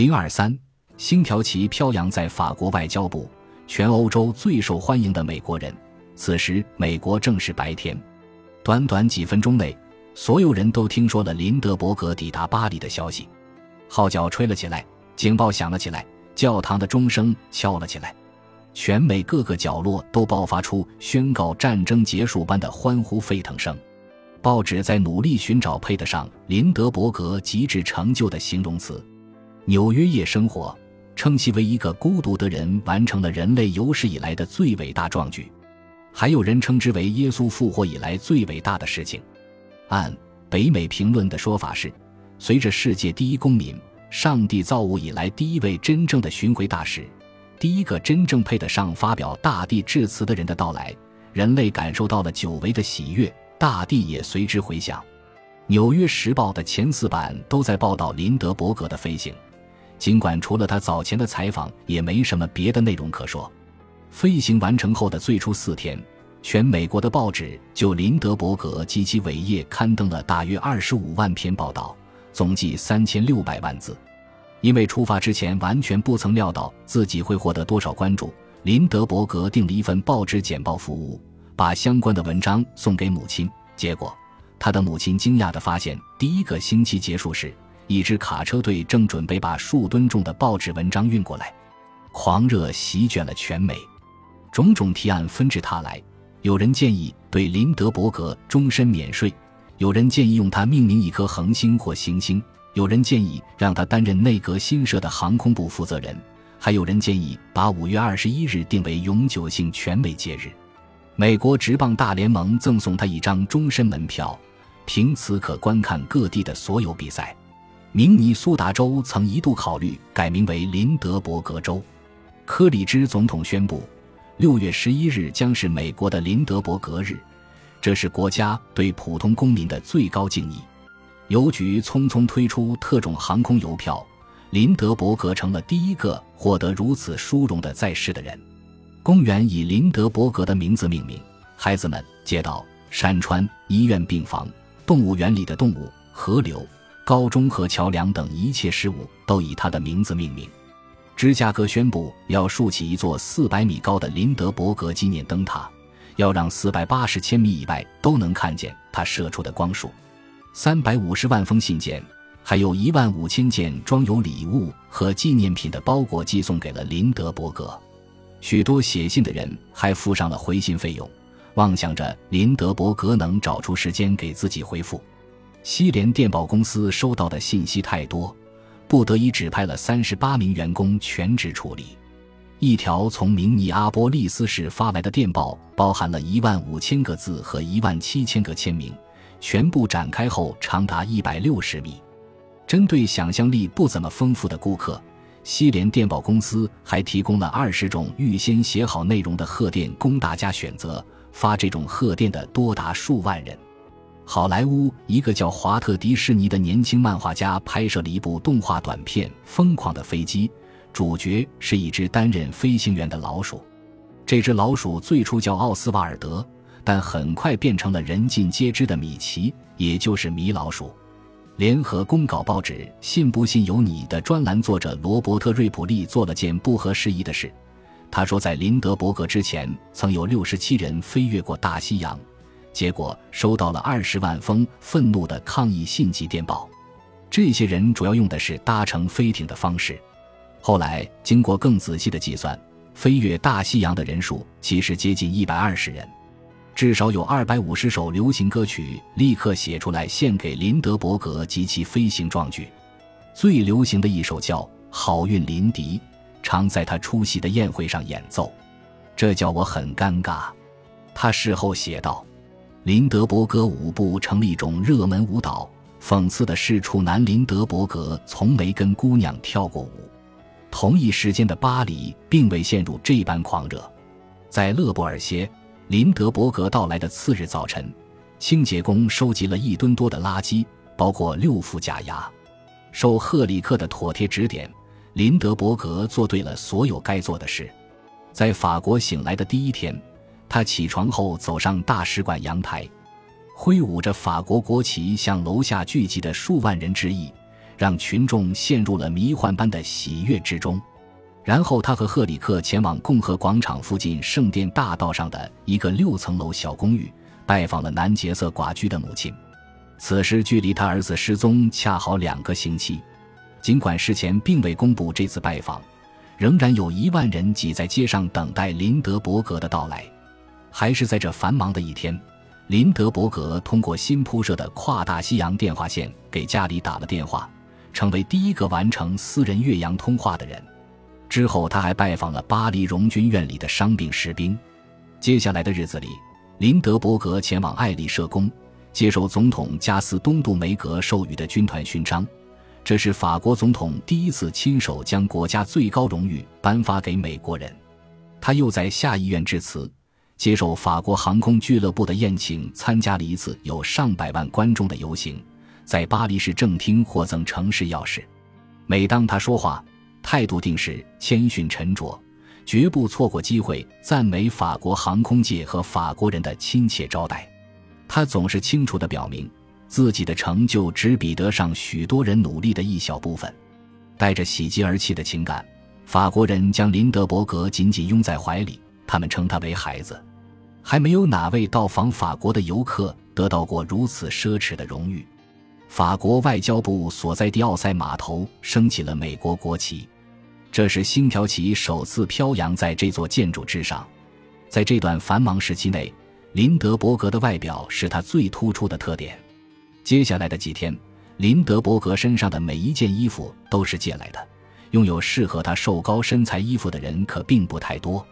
零二三，星条旗飘扬在法国外交部，全欧洲最受欢迎的美国人。此时，美国正是白天。短短几分钟内，所有人都听说了林德伯格抵达巴黎的消息。号角吹了起来，警报响了起来，教堂的钟声敲了起来，全美各个角落都爆发出宣告战争结束般的欢呼沸腾声。报纸在努力寻找配得上林德伯格极致成就的形容词。纽约夜生活称其为一个孤独的人完成了人类有史以来的最伟大壮举，还有人称之为耶稣复活以来最伟大的事情。按北美评论的说法是，随着世界第一公民、上帝造物以来第一位真正的巡回大使、第一个真正配得上发表大地致辞的人的到来，人类感受到了久违的喜悦。大地也随之回响。《纽约时报》的前四版都在报道林德伯格的飞行，尽管除了他早前的采访，也没什么别的内容可说。飞行完成后的最初四天，全美国的报纸就林德伯格及其伟业刊登了大约二十五万篇报道，总计三千六百万字。因为出发之前完全不曾料到自己会获得多少关注，林德伯格订了一份报纸简报服务。把相关的文章送给母亲，结果他的母亲惊讶地发现，第一个星期结束时，一支卡车队正准备把数吨重的报纸文章运过来。狂热席卷了全美，种种提案纷至沓来。有人建议对林德伯格终身免税，有人建议用他命名一颗恒星或行星，有人建议让他担任内阁新设的航空部负责人，还有人建议把五月二十一日定为永久性全美节日。美国职棒大联盟赠送他一张终身门票，凭此可观看各地的所有比赛。明尼苏达州曾一度考虑改名为林德伯格州。科里兹总统宣布，六月十一日将是美国的林德伯格日，这是国家对普通公民的最高敬意。邮局匆匆推出特种航空邮票，林德伯格成了第一个获得如此殊荣的在世的人。公园以林德伯格的名字命名，孩子们、街道、山川、医院、病房、动物园里的动物、河流、高中和桥梁等一切事物都以他的名字命名。芝加哥宣布要竖起一座四百米高的林德伯格纪念灯塔，要让四百八十千米以外都能看见他射出的光束。三百五十万封信件，还有一万五千件装有礼物和纪念品的包裹寄送给了林德伯格。许多写信的人还付上了回信费用，妄想着林德伯格能找出时间给自己回复。西联电报公司收到的信息太多，不得已指派了三十八名员工全职处理。一条从明尼阿波利斯市发来的电报，包含了一万五千个字和一万七千个签名，全部展开后长达一百六十米。针对想象力不怎么丰富的顾客。西联电报公司还提供了二十种预先写好内容的贺电供大家选择。发这种贺电的多达数万人。好莱坞一个叫华特·迪士尼的年轻漫画家拍摄了一部动画短片《疯狂的飞机》，主角是一只担任飞行员的老鼠。这只老鼠最初叫奥斯瓦尔德，但很快变成了人尽皆知的米奇，也就是米老鼠。联合公稿报纸《信不信由你》的专栏作者罗伯特·瑞普利做了件不合时宜的事。他说，在林德伯格之前，曾有六十七人飞越过大西洋，结果收到了二十万封愤怒的抗议信及电报。这些人主要用的是搭乘飞艇的方式。后来经过更仔细的计算，飞越大西洋的人数其实接近一百二十人。至少有二百五十首流行歌曲立刻写出来献给林德伯格及其飞行壮举。最流行的一首叫《好运林迪》，常在他出席的宴会上演奏，这叫我很尴尬。他事后写道：“林德伯格舞步成了一种热门舞蹈。讽刺的是，处男林德伯格从没跟姑娘跳过舞。”同一时间的巴黎并未陷入这般狂热，在勒布尔歇。林德伯格到来的次日早晨，清洁工收集了一吨多的垃圾，包括六副假牙。受赫里克的妥帖指点，林德伯格做对了所有该做的事。在法国醒来的第一天，他起床后走上大使馆阳台，挥舞着法国国旗向楼下聚集的数万人致意，让群众陷入了迷幻般的喜悦之中。然后他和赫里克前往共和广场附近圣殿大道上的一个六层楼小公寓，拜访了南杰瑟寡居的母亲。此时距离他儿子失踪恰好两个星期。尽管事前并未公布这次拜访，仍然有一万人挤在街上等待林德伯格的到来。还是在这繁忙的一天，林德伯格通过新铺设的跨大西洋电话线给家里打了电话，成为第一个完成私人越洋通话的人。之后，他还拜访了巴黎荣军院里的伤病士兵。接下来的日子里，林德伯格前往艾丽舍宫，接受总统加斯东·杜梅格授予的军团勋章。这是法国总统第一次亲手将国家最高荣誉颁发给美国人。他又在下议院致辞，接受法国航空俱乐部的宴请，参加了一次有上百万观众的游行，在巴黎市政厅获赠城市钥匙。每当他说话，态度定是谦逊沉着，绝不错过机会赞美法国航空界和法国人的亲切招待。他总是清楚地表明，自己的成就只比得上许多人努力的一小部分。带着喜极而泣的情感，法国人将林德伯格紧紧拥在怀里，他们称他为孩子。还没有哪位到访法国的游客得到过如此奢侈的荣誉。法国外交部所在地奥塞码头升起了美国国旗，这是星条旗首次飘扬在这座建筑之上。在这段繁忙时期内，林德伯格的外表是他最突出的特点。接下来的几天，林德伯格身上的每一件衣服都是借来的。拥有适合他瘦高身材衣服的人可并不太多。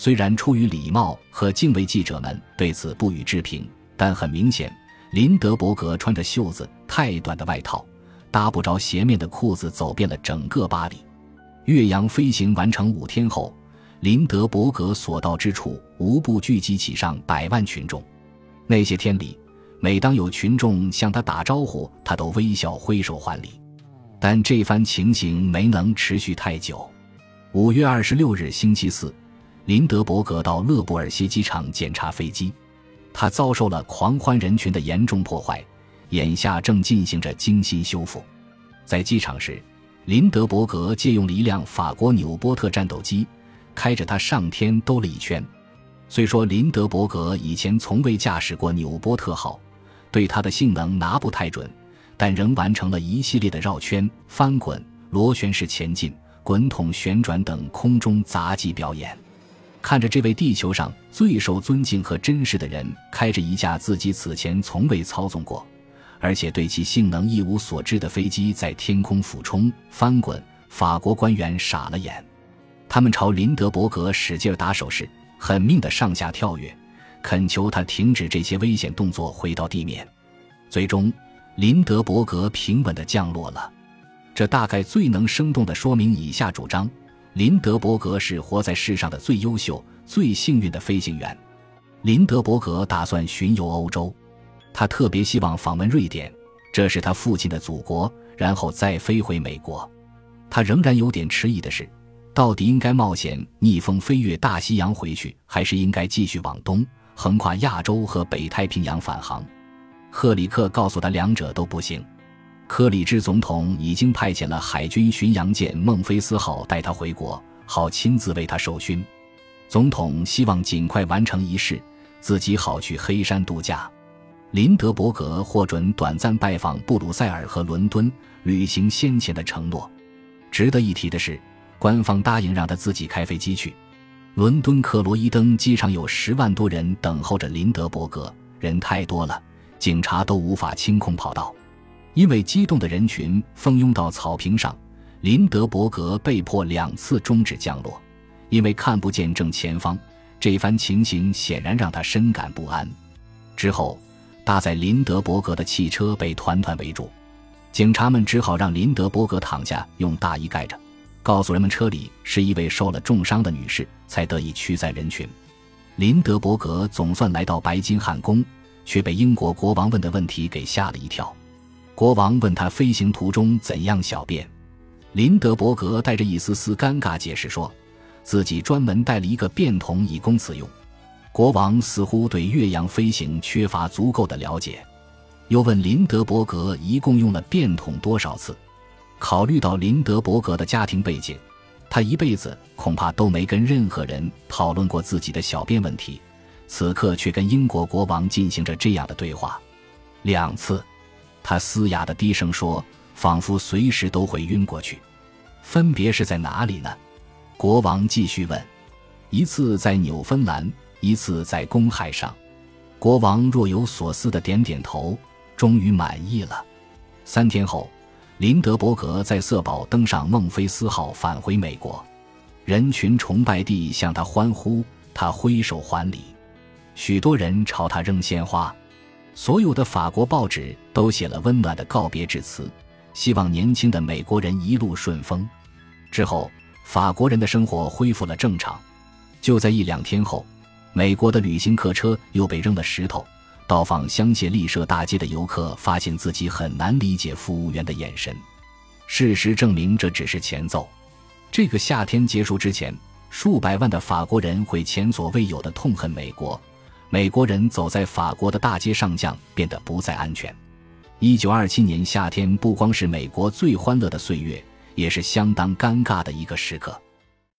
虽然出于礼貌和敬畏，记者们对此不予置评，但很明显。林德伯格穿着袖子太短的外套，搭不着鞋面的裤子，走遍了整个巴黎。岳阳飞行完成五天后，林德伯格所到之处，无不聚集起上百万群众。那些天里，每当有群众向他打招呼，他都微笑挥手还礼。但这番情形没能持续太久。五月二十六日，星期四，林德伯格到勒布尔歇机场检查飞机。他遭受了狂欢人群的严重破坏，眼下正进行着精心修复。在机场时，林德伯格借用了一辆法国纽波特战斗机，开着它上天兜了一圈。虽说林德伯格以前从未驾驶过纽波特号，对它的性能拿不太准，但仍完成了一系列的绕圈、翻滚、螺旋式前进、滚筒旋转等空中杂技表演。看着这位地球上最受尊敬和珍视的人开着一架自己此前从未操纵过，而且对其性能一无所知的飞机在天空俯冲、翻滚，法国官员傻了眼。他们朝林德伯格使劲打手势，狠命的上下跳跃，恳求他停止这些危险动作，回到地面。最终，林德伯格平稳的降落了。这大概最能生动的说明以下主张。林德伯格是活在世上的最优秀、最幸运的飞行员。林德伯格打算巡游欧洲，他特别希望访问瑞典，这是他父亲的祖国，然后再飞回美国。他仍然有点迟疑的是，到底应该冒险逆风飞越大西洋回去，还是应该继续往东，横跨亚洲和北太平洋返航？赫里克告诉他，两者都不行。科里芝总统已经派遣了海军巡洋舰孟菲斯号带他回国，好亲自为他授勋。总统希望尽快完成仪式，自己好去黑山度假。林德伯格获准短暂拜访布鲁塞尔和伦敦，履行先前的承诺。值得一提的是，官方答应让他自己开飞机去。伦敦克罗伊登机场有十万多人等候着林德伯格，人太多了，警察都无法清空跑道。因为激动的人群蜂拥到草坪上，林德伯格被迫两次终止降落，因为看不见正前方。这番情形显然让他深感不安。之后，搭载林德伯格的汽车被团团围住，警察们只好让林德伯格躺下，用大衣盖着，告诉人们车里是一位受了重伤的女士，才得以驱散人群。林德伯格总算来到白金汉宫，却被英国国王问的问题给吓了一跳。国王问他飞行途中怎样小便，林德伯格带着一丝丝尴尬解释说，自己专门带了一个便桶以供此用。国王似乎对岳阳飞行缺乏足够的了解，又问林德伯格一共用了便桶多少次。考虑到林德伯格的家庭背景，他一辈子恐怕都没跟任何人讨论过自己的小便问题，此刻却跟英国国王进行着这样的对话。两次，他嘶哑的低声说，仿佛随时都会晕过去。分别是在哪里呢？国王继续问。一次在纽芬兰，一次在公海上。国王若有所思的点点头，终于满意了。三天后，林德伯格在色堡登上孟菲斯号返回美国，人群崇拜地向他欢呼，他挥手还礼，许多人朝他扔鲜花。所有的法国报纸都写了温暖的告别致辞，希望年轻的美国人一路顺风。之后，法国人的生活恢复了正常。就在一两天后，美国的旅行客车又被扔了石头。到访香榭丽舍大街的游客发现自己很难理解服务员的眼神。事实证明，这只是前奏。这个夏天结束之前，数百万的法国人会前所未有的痛恨美国。美国人走在法国的大街上，将变得不再安全。一九二七年夏天不光是美国最欢乐的岁月，也是相当尴尬的一个时刻。